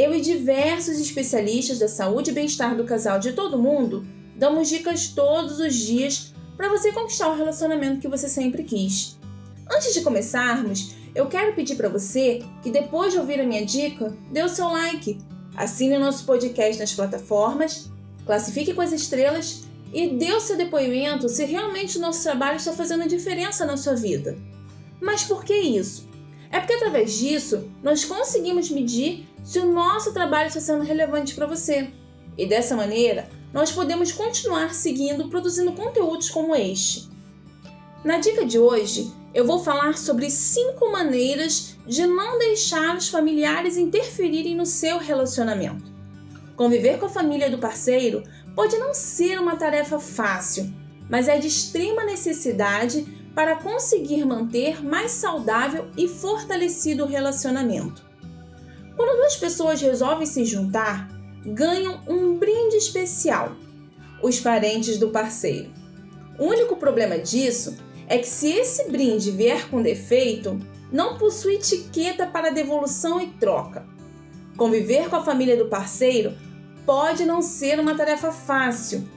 eu e diversos especialistas da saúde e bem-estar do casal de todo mundo damos dicas todos os dias para você conquistar o relacionamento que você sempre quis. Antes de começarmos, eu quero pedir para você que depois de ouvir a minha dica, dê o seu like, assine o nosso podcast nas plataformas, classifique com as estrelas e dê o seu depoimento se realmente o nosso trabalho está fazendo diferença na sua vida. Mas por que isso? É porque através disso nós conseguimos medir se o nosso trabalho está sendo relevante para você. E dessa maneira, nós podemos continuar seguindo produzindo conteúdos como este. Na dica de hoje, eu vou falar sobre cinco maneiras de não deixar os familiares interferirem no seu relacionamento. Conviver com a família do parceiro pode não ser uma tarefa fácil, mas é de extrema necessidade para conseguir manter mais saudável e fortalecido o relacionamento. Quando duas pessoas resolvem se juntar, ganham um brinde especial: os parentes do parceiro. O único problema disso é que se esse brinde vier com defeito, não possui etiqueta para devolução e troca. Conviver com a família do parceiro pode não ser uma tarefa fácil,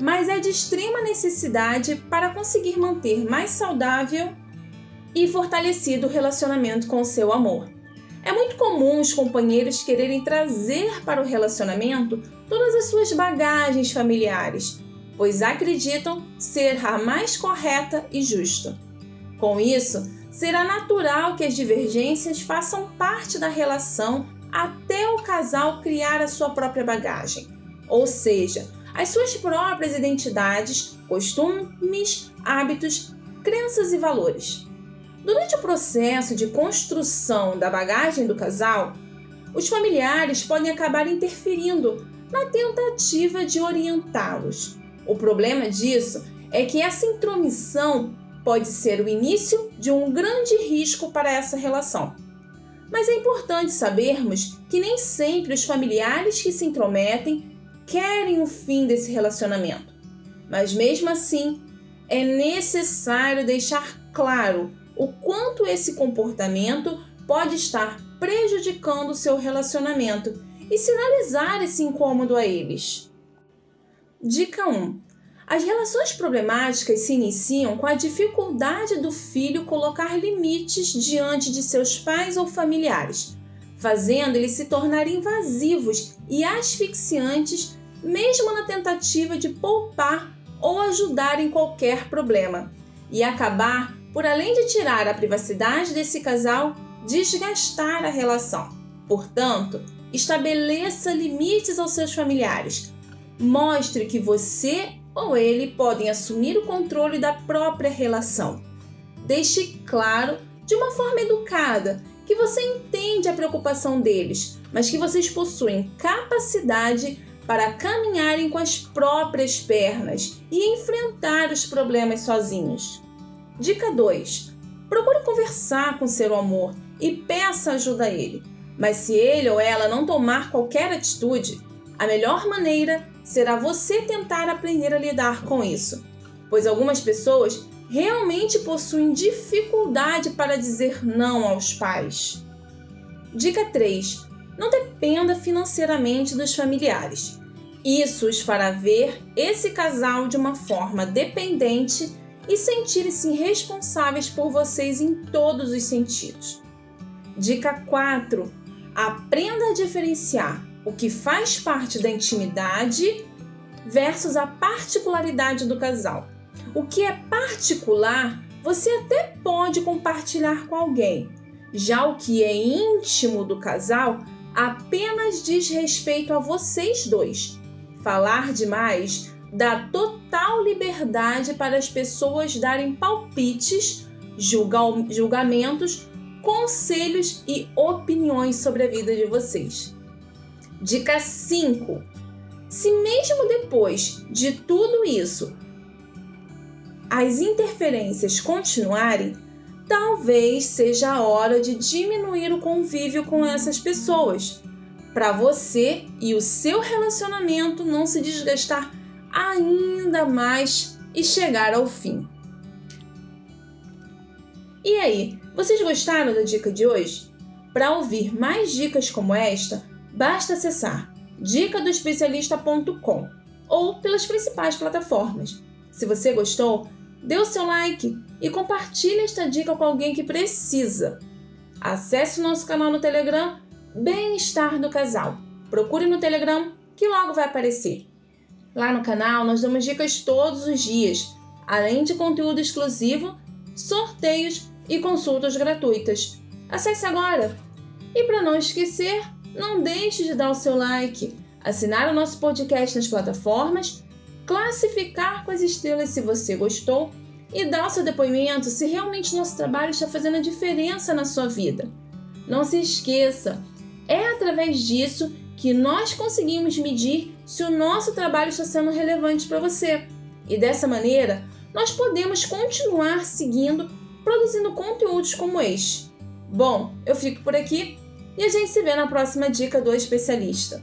mas é de extrema necessidade para conseguir manter mais saudável e fortalecido o relacionamento com o seu amor. É muito comum os companheiros quererem trazer para o relacionamento todas as suas bagagens familiares, pois acreditam ser a mais correta e justa. Com isso, será natural que as divergências façam parte da relação até o casal criar a sua própria bagagem, ou seja, as suas próprias identidades, costumes, hábitos, crenças e valores. Durante o processo de construção da bagagem do casal, os familiares podem acabar interferindo na tentativa de orientá-los. O problema disso é que essa intromissão pode ser o início de um grande risco para essa relação. Mas é importante sabermos que nem sempre os familiares que se intrometem querem o fim desse relacionamento. Mas mesmo assim, é necessário deixar claro o quanto esse comportamento pode estar prejudicando o seu relacionamento e sinalizar esse incômodo a eles. Dica 1. As relações problemáticas se iniciam com a dificuldade do filho colocar limites diante de seus pais ou familiares, fazendo eles se tornarem invasivos e asfixiantes, mesmo na tentativa de poupar ou ajudar em qualquer problema, e acabar por além de tirar a privacidade desse casal, desgastar a relação. Portanto, estabeleça limites aos seus familiares. Mostre que você ou ele podem assumir o controle da própria relação. Deixe claro, de uma forma educada, que você entende a preocupação deles, mas que vocês possuem capacidade para caminharem com as próprias pernas e enfrentar os problemas sozinhos. Dica 2. Procure conversar com seu amor e peça ajuda a ele. Mas se ele ou ela não tomar qualquer atitude, a melhor maneira será você tentar aprender a lidar com isso, pois algumas pessoas realmente possuem dificuldade para dizer não aos pais. Dica 3. Não dependa financeiramente dos familiares. Isso os fará ver esse casal de uma forma dependente e sentirem-se responsáveis por vocês em todos os sentidos. Dica 4. Aprenda a diferenciar o que faz parte da intimidade versus a particularidade do casal. O que é particular, você até pode compartilhar com alguém. Já o que é íntimo do casal apenas diz respeito a vocês dois. Falar demais dá total liberdade para as pessoas darem palpites, julgamentos, conselhos e opiniões sobre a vida de vocês. Dica 5. se mesmo depois de tudo isso as interferências continuarem, talvez seja a hora de diminuir o convívio com essas pessoas, para você e o seu relacionamento não se desgastar ainda mais e chegar ao fim. E aí, vocês gostaram da dica de hoje? Para ouvir mais dicas como esta, basta acessar dicadoespecialista.com ou pelas principais plataformas. Se você gostou, dê o seu like e compartilhe esta dica com alguém que precisa. Acesse o nosso canal no Telegram Bem-Estar do Casal. Procure no Telegram que logo vai aparecer. Lá no canal nós damos dicas todos os dias, além de conteúdo exclusivo, sorteios e consultas gratuitas. Acesse agora! E para não esquecer, não deixe de dar o seu like, assinar o nosso podcast nas plataformas classificar com as estrelas se você gostou e dar o seu depoimento se realmente nosso trabalho está fazendo a diferença na sua vida. Não se esqueça, é através disso que nós conseguimos medir se o nosso trabalho está sendo relevante para você. E dessa maneira, nós podemos continuar seguindo produzindo conteúdos como este. Bom, eu fico por aqui e a gente se vê na próxima dica do especialista.